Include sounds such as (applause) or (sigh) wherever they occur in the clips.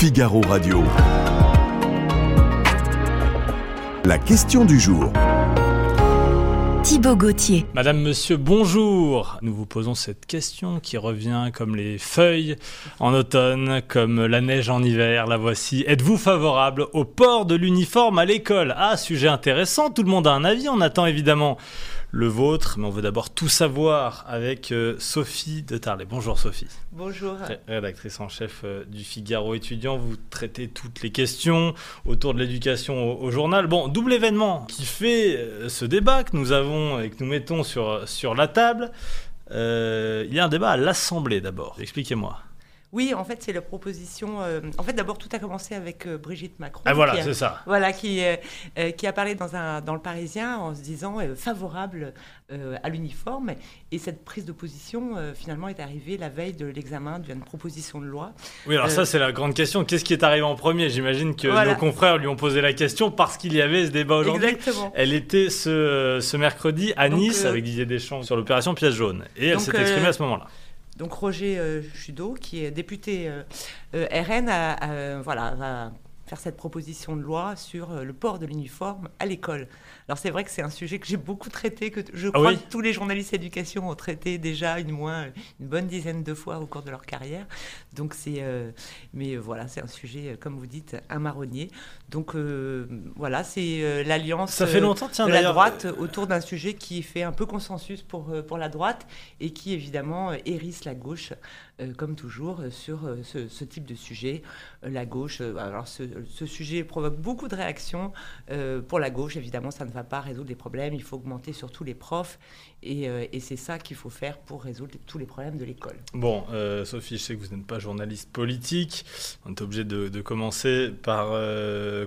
Figaro Radio. La question du jour. Thibaut Gauthier. Madame, monsieur, bonjour. Nous vous posons cette question qui revient comme les feuilles en automne, comme la neige en hiver. La voici. Êtes-vous favorable au port de l'uniforme à l'école? Ah, sujet intéressant. Tout le monde a un avis. On attend évidemment le vôtre, mais on veut d'abord tout savoir avec euh, Sophie de Tarlet. Bonjour Sophie. Bonjour. Rédactrice en chef euh, du Figaro étudiant, vous traitez toutes les questions autour de l'éducation au, journal. Bon, double événement qui fait euh, ce débat que nous avons et que nous mettons sur, sur la table. il y a un débat à l'Assemblée d'abord. Expliquez-moi. Oui, en fait, c'est la proposition. Euh, en fait, d'abord, tout a commencé avec euh, Brigitte Macron. Ah, voilà, c'est ça. Voilà, qui, euh, qui a parlé dans, un, dans le Parisien en se disant favorable à l'uniforme. Et cette prise de position, finalement, est arrivée la veille de l'examen d'une proposition de loi. Oui, alors ça, c'est la grande question. Qu'est-ce qui est arrivé en premier? J'imagine que nos confrères lui ont posé la question parce qu'il y avait ce débat aujourd'hui. Exactement. Elle était ce, ce mercredi à Nice avec Didier Deschamps sur l'opération Pièce jaune. Et elle s'est exprimée à ce moment-là. Donc Roger euh, qui est député euh, euh, RN, va faire cette proposition de loi sur le port de l'uniforme à l'école. Alors c'est vrai que c'est un sujet que j'ai beaucoup traité, que je ah crois que tous les journalistes d'éducation ont traité déjà une moins une bonne dizaine de fois au cours de leur carrière. Donc c'est, mais voilà, c'est un sujet comme vous dites un marronnier. Donc voilà, c'est l'alliance Ça fait longtemps, tiens, de la droite autour d'un sujet qui fait un peu consensus pour pour la droite et qui évidemment hérisse la gauche. Euh, comme toujours, euh, sur euh, ce, type de sujet. La gauche, alors ce, sujet provoque beaucoup de réactions. pour la gauche, évidemment, ça ne va pas résoudre les problèmes. Il faut augmenter surtout les profs. Et, c'est ça qu'il faut faire pour résoudre tous les problèmes de l'école. Bon, Sophie, je sais que vous n'êtes pas journaliste politique. On est obligé de, commencer par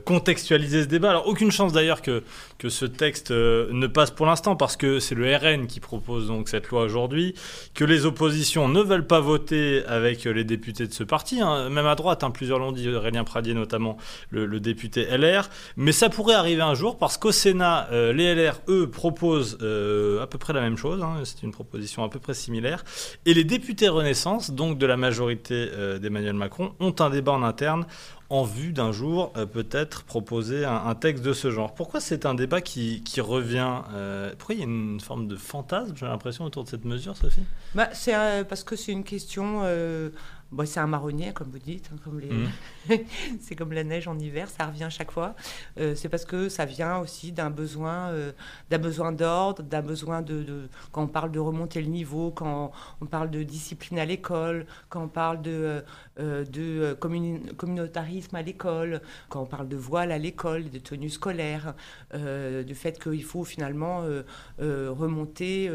contextualiser ce débat. Alors, aucune chance d'ailleurs que, que ce texte ne passe pour l'instant, parce que c'est le RN qui propose donc cette loi aujourd'hui, que les oppositions ne veulent pas voter avec les députés de ce parti, hein. même à droite, hein, plusieurs l'ont dit, Aurélien Pradier notamment, le, député LR. Mais ça pourrait arriver un jour parce qu'au Sénat, euh, les LR, eux, proposent euh, à peu près la même chose. Hein. c'est une proposition à peu près similaire. Et les députés Renaissance, donc de la majorité euh, d'Emmanuel Macron, ont un débat en interne en vue d'un jour peut-être proposer un, texte de ce genre. Pourquoi c'est un débat qui, revient Pourquoi il y a une forme de fantasme, j'ai l'impression, autour de cette mesure, Sophie? Bah, C'est parce que c'est une question euh, c'est un marronnier, comme vous dites. Hein, comme les... Mmh. (laughs) c'est comme la neige en hiver, ça revient chaque fois. Euh, c'est parce que ça vient aussi d'un besoin, euh, d'un besoin d'ordre, d'un besoin de, quand on parle de remonter le niveau, quand on parle de discipline à l'école, quand on parle de, euh, de communautarisme à l'école, quand on parle de voile à l'école, de tenue scolaire, du fait qu'il faut finalement remonter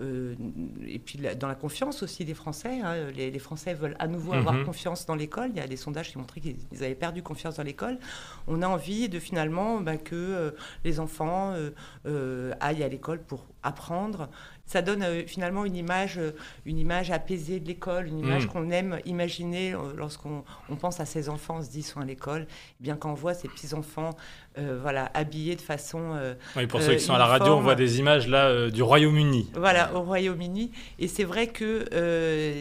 et puis dans la confiance aussi des Français. Hein, les, Français veulent à nouveau avoir mmh confiance dans l'école. Il y a des sondages qui montrent ils avaient perdu confiance dans l'école. On a envie de finalement bah, que euh, les enfants euh, euh, aillent à l'école pour apprendre. Ça donne finalement une image, une image apaisée de l'école, une image mmh. qu'on aime imaginer lorsqu'on pense à ses enfants, on se dit sont à l'école. Eh bien quand on voit ces petits enfants, voilà, habillés de façon. oui, pour ceux qui sont à la radio, on voit des images là du Royaume-Uni. Voilà, au Royaume-Uni, et c'est vrai que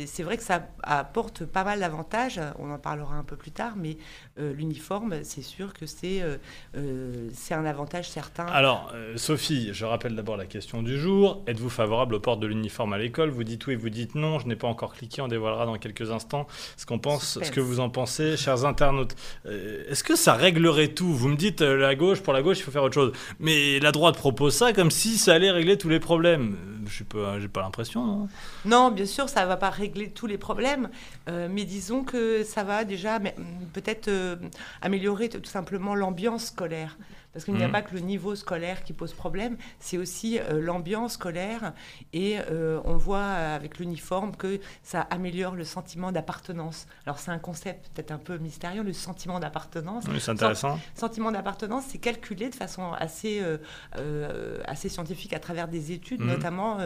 c'est vrai que ça apporte pas mal d'avantages. On en parlera un peu plus tard, mais euh, l'uniforme, c'est sûr que c'est euh, euh, un avantage certain. Alors, Sophie, je rappelle d'abord la question du jour. Êtes-vous favorable au port de l'uniforme à l'école? Vous dites oui, vous dites non. Je n'ai pas encore cliqué, on dévoilera dans quelques instants ce, qu'on pense, ce que vous en pensez, chers internautes. Est-ce que ça réglerait tout? Vous me dites la gauche, pour la gauche, il faut faire autre chose. Mais la droite propose ça comme si ça allait régler tous les problèmes. Je n'ai pas, pas l'impression, non? Non, bien sûr, ça ne va pas régler tous les problèmes. mais disons que ça va déjà peut-être euh, améliorer tout simplement l'ambiance scolaire. Parce qu'il n'y a mmh. pas que le niveau scolaire qui pose problème, c'est aussi euh, l'ambiance scolaire. Et euh, on voit avec l'uniforme que ça améliore le sentiment d'appartenance. Alors c'est un concept peut-être un peu mystérieux, le sentiment d'appartenance. Oui, c'est intéressant. sentiment d'appartenance, c'est calculé de façon assez, assez scientifique à travers des études, mmh. notamment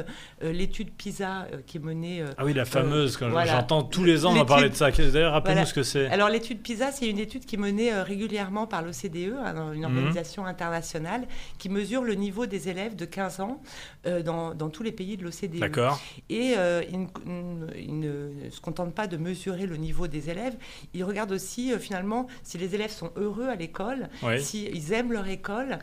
l'étude PISA qui est menée... ah oui, la fameuse, quand j'entends tous les ans on parler de ça. D'ailleurs, rappelez-nous ce que c'est. Alors l'étude PISA, c'est une étude qui est menée régulièrement par l'OCDE, hein, une mmh. organisation internationale qui mesure le niveau des élèves de 15 ans dans, dans, tous les pays de l'OCDE. D'accord. Et ils, ne se contentent pas de mesurer le niveau des élèves, ils regardent aussi finalement si les élèves sont heureux à l'école, s'ils aiment leur école,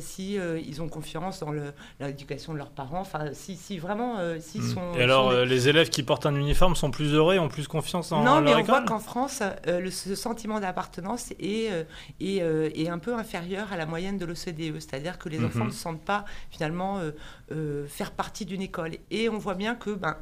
si ils ont confiance dans l'éducation de leurs parents, enfin si, si vraiment s'ils hmm. sont... Et alors les élèves qui portent un uniforme sont plus heureux et ont plus confiance en, non, leur école Non, mais on voit qu'en France, le, ce sentiment d'appartenance est, est, est, un peu inférieur à la moyenne de l'OCDE, c'est-à-dire que les mhm. enfants ne se sentent pas finalement faire partie d'une école. Et on voit bien que ben,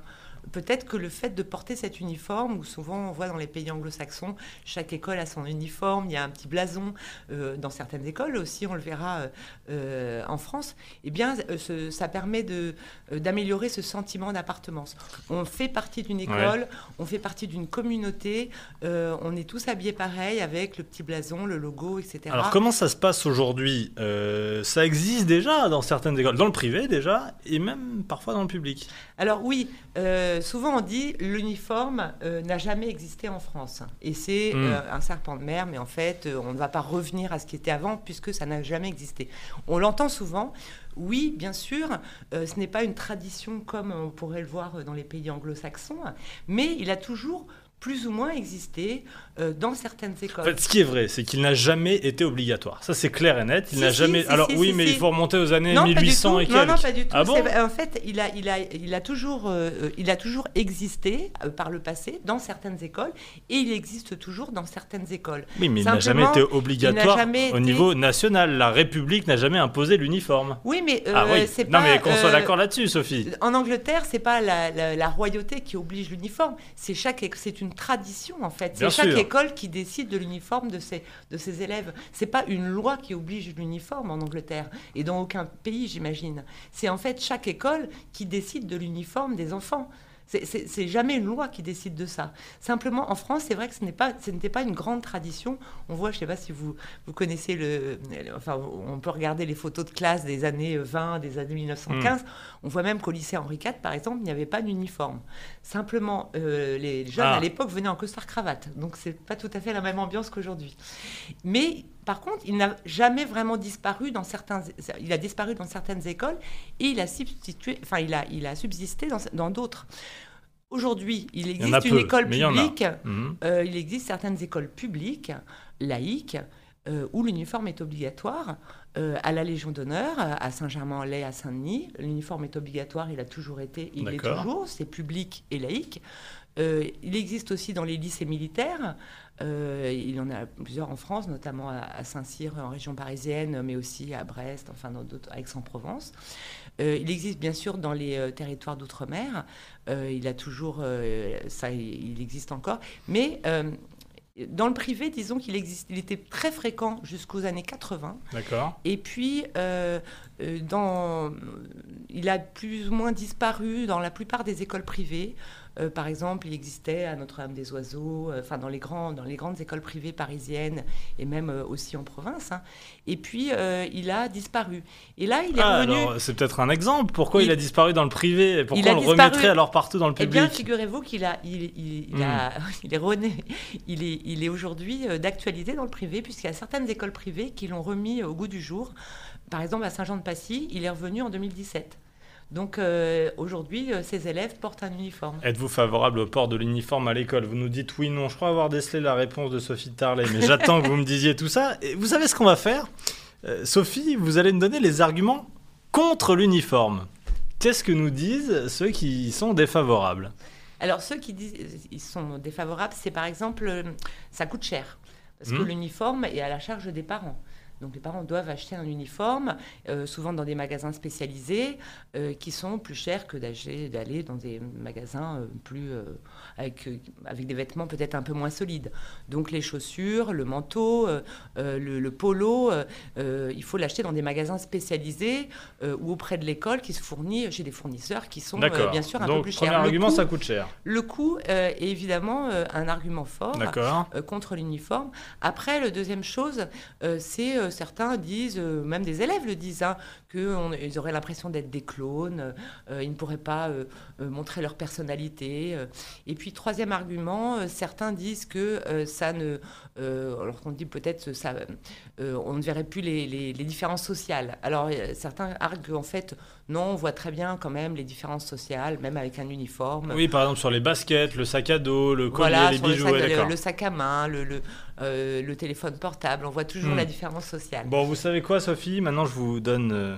peut-être que le fait de porter cet uniforme, ou souvent on voit dans les pays anglo-saxons, chaque école a son uniforme, il y a un petit blason, euh, dans certaines écoles aussi, on le verra euh, euh, en France, eh bien ça permet d'améliorer ce sentiment d'appartenance. On fait partie d'une école, on fait partie d'une communauté, on est tous habillés pareil avec le petit blason, le logo, etc. Alors comment ça se passe aujourd'hui? Ça existe déjà dans certaines écoles, dans le privé déjà, et même parfois dans le public? Alors oui, euh, souvent on dit l'uniforme euh, n'a jamais existé en France. Et c'est hmm. euh, un serpent de mer, mais en fait, on ne va pas revenir à ce qui était avant puisque ça n'a jamais existé. On l'entend souvent. Oui, bien sûr, ce n'est pas une tradition comme on pourrait le voir dans les pays anglo-saxons, mais il a toujours plus ou moins existé euh, dans certaines écoles. En fait, ce qui est vrai, c'est qu'il n'a jamais été obligatoire. Ça, c'est clair et net. Il n'a jamais. Alors oui, mais il faut remonter aux années 1800 et quelques. Non, non, pas du tout. Ah bon en fait, il a, il a, il a toujours, euh, il a toujours existé euh, par le passé dans certaines écoles et il existe toujours dans certaines écoles. Oui, mais il n'a jamais été obligatoire au niveau national. La République n'a jamais imposé l'uniforme. Oui, mais ah, oui. c'est pas. Non, mais qu'on soit d'accord là-dessus, Sophie. En Angleterre, c'est pas la, la, royauté qui oblige l'uniforme. C'est chaque, c'est une tradition en fait. C'est chaque école qui décide de l'uniforme de ses, de ses élèves. C'est pas une loi qui oblige l'uniforme en Angleterre et dans aucun pays, j'imagine. C'est en fait chaque école qui décide de l'uniforme des enfants. C'est jamais une loi qui décide de ça. Simplement, en France, c'est vrai que ce n'était pas, une grande tradition. On voit, je ne sais pas si vous, vous connaissez le. Enfin, on peut regarder les photos de classe des années 20, des années 1915. Hmm. On voit même qu'au lycée Henri IV, par exemple, il n'y avait pas d'uniforme. Simplement, euh, les jeunes à ah. l'époque venaient en costard-cravate. Donc, c'est pas tout à fait la même ambiance qu'aujourd'hui. Mais par contre, il n'a jamais vraiment disparu dans certains. Il a disparu dans certaines écoles et il a substitué. Enfin, il a, il a subsisté dans d'autres. Aujourd'hui, il existe une école publique. Mhm. Euh, il existe certaines écoles publiques laïques euh, où l'uniforme est obligatoire. Euh, à la Légion d'honneur, à Saint-Germain-en-Laye, à Saint-Denis, l'uniforme est obligatoire. Il a toujours été. Il est toujours. C'est public et laïque. Il existe aussi dans les lycées militaires. Euh, il y en a plusieurs en France, notamment à, Saint-Cyr, en région parisienne, mais aussi à Brest, enfin dans d'autres, à Aix-en-Provence. Euh, il existe bien sûr dans les euh, territoires d'outre-mer. il a toujours, ça, il existe encore, mais dans le privé, disons qu'il existe, il était très fréquent jusqu'aux années 80. D'accord. Et puis, dans, il a plus ou moins disparu dans la plupart des écoles privées. Euh, par exemple, il existait à Notre-Dame-des-Oiseaux, euh, enfin dans les, grands, dans les grandes écoles privées parisiennes et même euh, aussi en province. Hein. Et puis, il a disparu. Et là, il est ah, revenu. c'est peut-être un exemple. Pourquoi il, a disparu dans le privé? Pourquoi on le remettrait alors partout dans le public Eh bien, figurez-vous qu'il a, il, il, a, hmm. (laughs) il est rené. Il est, il est aujourd'hui d'actualité dans le privé, puisqu'il y a certaines écoles privées qui l'ont remis au goût du jour. Par exemple, à Saint-Jean-de-Passy, il est revenu en 2017. Donc euh, aujourd'hui, euh, ces élèves portent un uniforme. Êtes-vous favorable au port de l'uniforme à l'école? Vous nous dites oui, non. Je crois avoir décelé la réponse de Sophie Tarlet, mais j'attends que vous me disiez tout ça. Et vous savez ce qu'on va faire? Euh, Sophie, vous allez me donner les arguments contre l'uniforme. Qu'est-ce que nous disent ceux qui sont défavorables? Alors ceux qui disent ils sont défavorables, c'est par exemple ça coûte cher parce que hmm. l'uniforme est à la charge des parents. Donc les parents doivent acheter un uniforme, euh, souvent dans des magasins spécialisés, euh, qui sont plus chers que d'aller dans des magasins euh, plus avec, avec des vêtements peut-être un peu moins solides. Donc les chaussures, le manteau, le, polo, il faut l'acheter dans des magasins spécialisés ou auprès de l'école qui se fournit chez des fournisseurs qui sont bien sûr un peu plus chers. Premier argument, ça coûte cher. Le coût est évidemment un argument fort contre l'uniforme. Après, la deuxième chose, c'est certains disent, euh, même des élèves le disent, hein, qu'ils auraient l'impression d'être des clones, euh, ils ne pourraient pas euh, euh, montrer leur personnalité. euh. Et puis, troisième argument, euh, certains disent que euh, ça ne. euh, alors qu'on dit peut-être ça, euh, on ne verrait plus les, les- les différences sociales. Alors, euh, certains arguent en fait, non, on voit très bien quand même les différences sociales, même avec un uniforme. Oui, par exemple sur les baskets, le sac à dos, le collier, Voilà, les sur le bijoux, sac, ouais, le, sac à main, le, le, euh, le téléphone portable, on voit toujours Hmm. la différence sociale. Bon, vous savez quoi, Sophie? Maintenant, je vous donne, euh,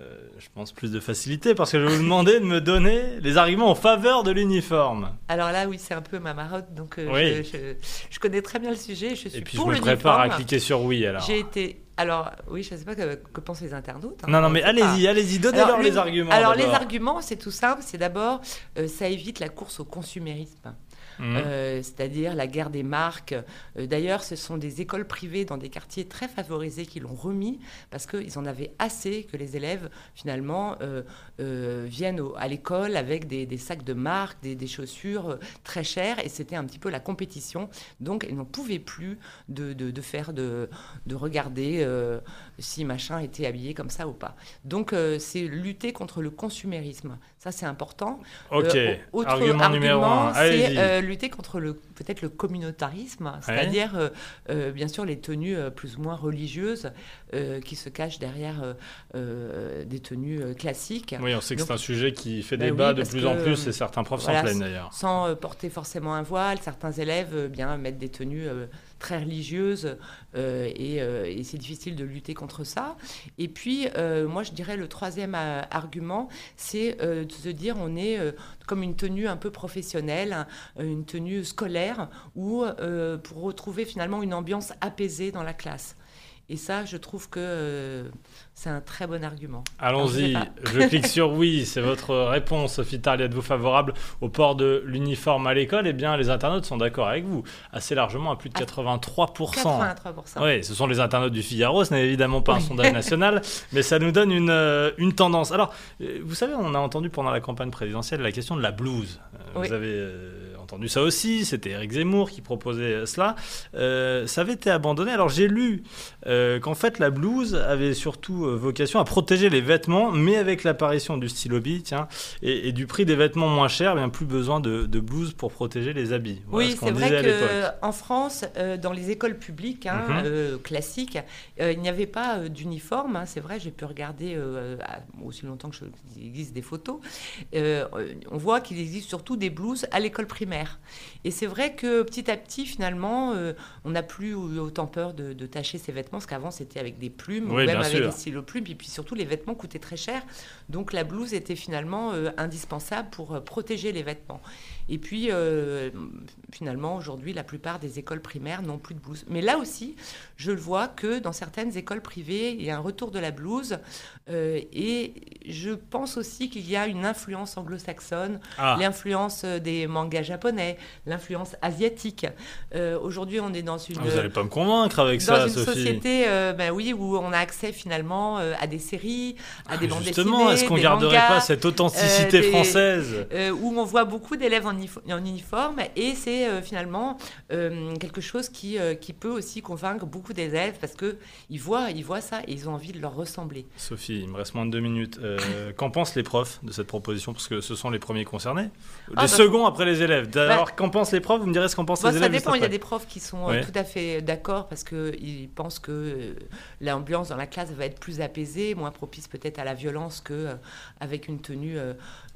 euh, je pense, plus de facilité parce que je vais vous demander de me donner les arguments en faveur de l'uniforme. Alors là, oui, c'est un peu ma marotte, donc Oui. je, je- je connais très bien le sujet, je suis Et puis, pour je me prépare à cliquer sur oui alors. J'ai été... Alors, oui, je ne sais pas que, que pensent les internautes. hein, Non, non, mais allez-y, allez-y, donnez-leur les le- arguments. Alors, les arguments, c'est tout simple. C'est d'abord, euh, ça évite la course au consumérisme. Mhm. Euh, c'est-à-dire la guerre des marques. Euh, D'ailleurs, ce sont des écoles privées dans des quartiers très favorisés qui l'ont remis parce qu'ils en avaient assez que les élèves, finalement, euh, viennent au- à l'école avec des, des sacs de marque, des, des chaussures très chères, et c'était un petit peu la compétition. Donc, ils n'en pouvaient plus de, de- de faire, de, de regarder euh, si machin était habillé comme ça ou pas. Donc, euh, c'est lutter contre le consumérisme. Ça, c'est important. Ok, Euh, autre argument, numéro un. c'est lutter contre le peut-être le communautarisme, c'est-à-dire bien sûr les tenues plus ou moins religieuses qui se cachent derrière des tenues classiques, Oui, on sait que c'est un sujet qui fait Bah débat de plus en plus et certains profs s'en plaignent d'ailleurs. sans porter forcément un voile. Certains élèves bien mettent des tenues très religieuses euh, et, euh, et c'est difficile de lutter contre ça. Et puis euh, moi je dirais le troisième argument, c'est de se dire on est comme une tenue un peu professionnelle, un- une tenue scolaire, euh, pour retrouver finalement une ambiance apaisée dans la classe. Et ça, je trouve que euh, c'est un très bon argument. Allons-y, je clique (laughs) sur oui, c'est votre réponse, Sophie Tarly. Êtes-vous favorable au port de l'uniforme à l'école? Eh bien, les internautes sont d'accord avec vous, assez largement, à plus de À 83%. 83%. Oui, ce sont les internautes du Figaro, ce n'est évidemment pas un sondage national, (laughs) mais ça nous donne une, euh, une tendance. Alors, euh, vous savez, on a entendu pendant la campagne présidentielle la question de la blouse. Oui. Vous avez euh, entendu ça aussi, c'était Éric Zemmour qui proposait euh, cela. Euh, ça avait été abandonné. Alors, j'ai lu euh, qu'en fait, la blouse avait surtout vocation à protéger les vêtements, mais avec l'apparition du stylo bille, tiens, et, et du prix des vêtements moins chers, bien plus besoin de, de blouse pour protéger les habits. Voilà Oui, ce c'est disait vrai qu'en France, dans les écoles publiques hein, Mhm. classiques, il n'y avait pas d'uniforme. hein, c'est vrai, j'ai pu regarder aussi longtemps que je, il existe des photos. On voit qu'il existe surtout des blouses à l'école primaire. Et c'est vrai que petit à petit, finalement, euh, on n'a plus eu autant peur de, de tacher ses vêtements, parce qu'avant c'était avec des plumes, ou même avec sûr. des stylos plumes, et puis surtout les vêtements coûtaient très cher. Donc la blouse était finalement euh, indispensable pour euh, protéger les vêtements. Et puis, euh, finalement, aujourd'hui, la plupart des écoles primaires n'ont plus de blouse. Mais là aussi, je le vois que dans certaines écoles privées, il y a un retour de la blouse. euh, et je pense aussi qu'il y a une influence anglo-saxonne, Ah. l'influence des mangas japonais, l'influence asiatique. Euh, aujourd'hui, on est dans une... Vous n'allez pas me convaincre avec dans ça, une Sophie. société, ben oui, où on a accès finalement à des séries, à des Ah, bandes Justement, dessinées, est-ce qu'on garderait mangas, pas cette authenticité des- française? où on voit beaucoup d'élèves en, en uniforme et c'est euh, finalement euh, quelque chose qui, euh, qui peut aussi convaincre beaucoup d'élèves parce que ils voient, ils voient ça et ils ont envie de leur ressembler. Sophie, il me reste moins de deux minutes. (laughs) Qu'en pensent les profs de cette proposition? Parce que ce sont les premiers concernés. Les Ah, bah- seconds après les élèves. D'abord, qu'en pensent les profs? Vous me direz ce qu'en pensent Bon, les ça élèves juste dépend, il y a des profs qui sont tout à fait d'accord parce qu'ils pensent que l'ambiance dans la classe va être plus apaisée, moins propice peut-être à la violence qu'avec une tenue,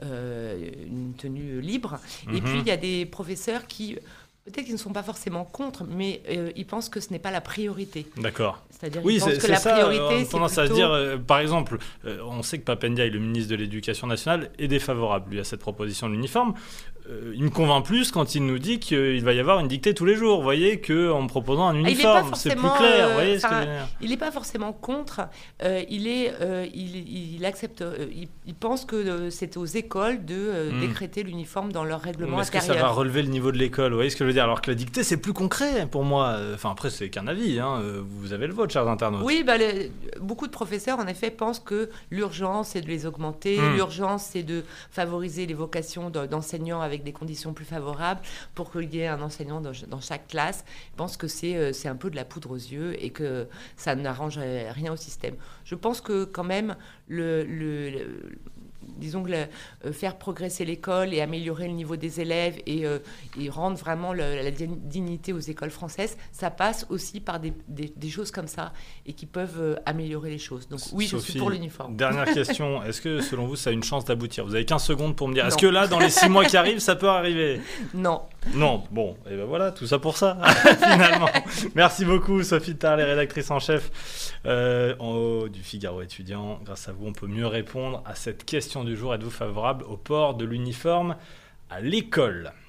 une tenue libre. Et Mhm. puis il y a des professeurs qui, peut-être qu'ils ne sont pas forcément contre, mais euh, ils pensent que ce n'est pas la priorité. D'accord. C'est-à-dire Oui, c'est que c'est la ça. priorité, on a tendance à se dire, euh, par exemple, euh, on sait que Papendia, le ministre de l'Éducation nationale, est défavorable lui à cette proposition de l'uniforme. Euh, il me convainc plus quand il nous dit qu'il va y avoir une dictée tous les jours. Vous voyez qu'en me proposant un Ah, uniforme, c'est plus clair. euh, vous voyez ce que Il n'est pas forcément contre. euh, il est, euh, il, il accepte. il, il pense que c'est aux écoles de Hmm. décréter l'uniforme dans leur règlement Est-ce que ça va relever le niveau de l'école? Vous voyez ce que je veux dire? Alors que la dictée, c'est plus concret pour moi. Enfin, après, c'est qu'un avis. hein. Vous avez le vôtre, chers internautes. Oui, bah, les- beaucoup de professeurs, en effet, pensent que l'urgence, c'est de les augmenter. Hmm. L'urgence, c'est de favoriser les vocations de- d'enseignants avec avec des conditions plus favorables pour qu'il y ait un enseignant dans, chaque classe. Je pense que c'est c'est un peu de la poudre aux yeux et que ça n'arrange rien au système. Je pense que quand même le, le disons que euh, faire progresser l'école et améliorer le niveau des élèves et, euh, rendre vraiment la dignité aux écoles françaises, ça passe aussi par des, choses comme ça et qui peuvent euh, améliorer les choses. Donc oui, je suis pour l'uniforme. Dernière question, (laughs) est-ce que selon vous ça a une chance d'aboutir? Vous avez 15 secondes pour me dire, est-ce que là, dans les 6 mois qui arrivent, ça peut arriver? (laughs) Non. Non, bon, et ben voilà, tout ça pour ça, (laughs) finalement. Merci beaucoup, Sophie Tarlet, rédactrice en chef en haut du Figaro étudiant. Grâce à vous, on peut mieux répondre à cette du jour. Êtes-vous favorable au port de l'uniforme à l'école?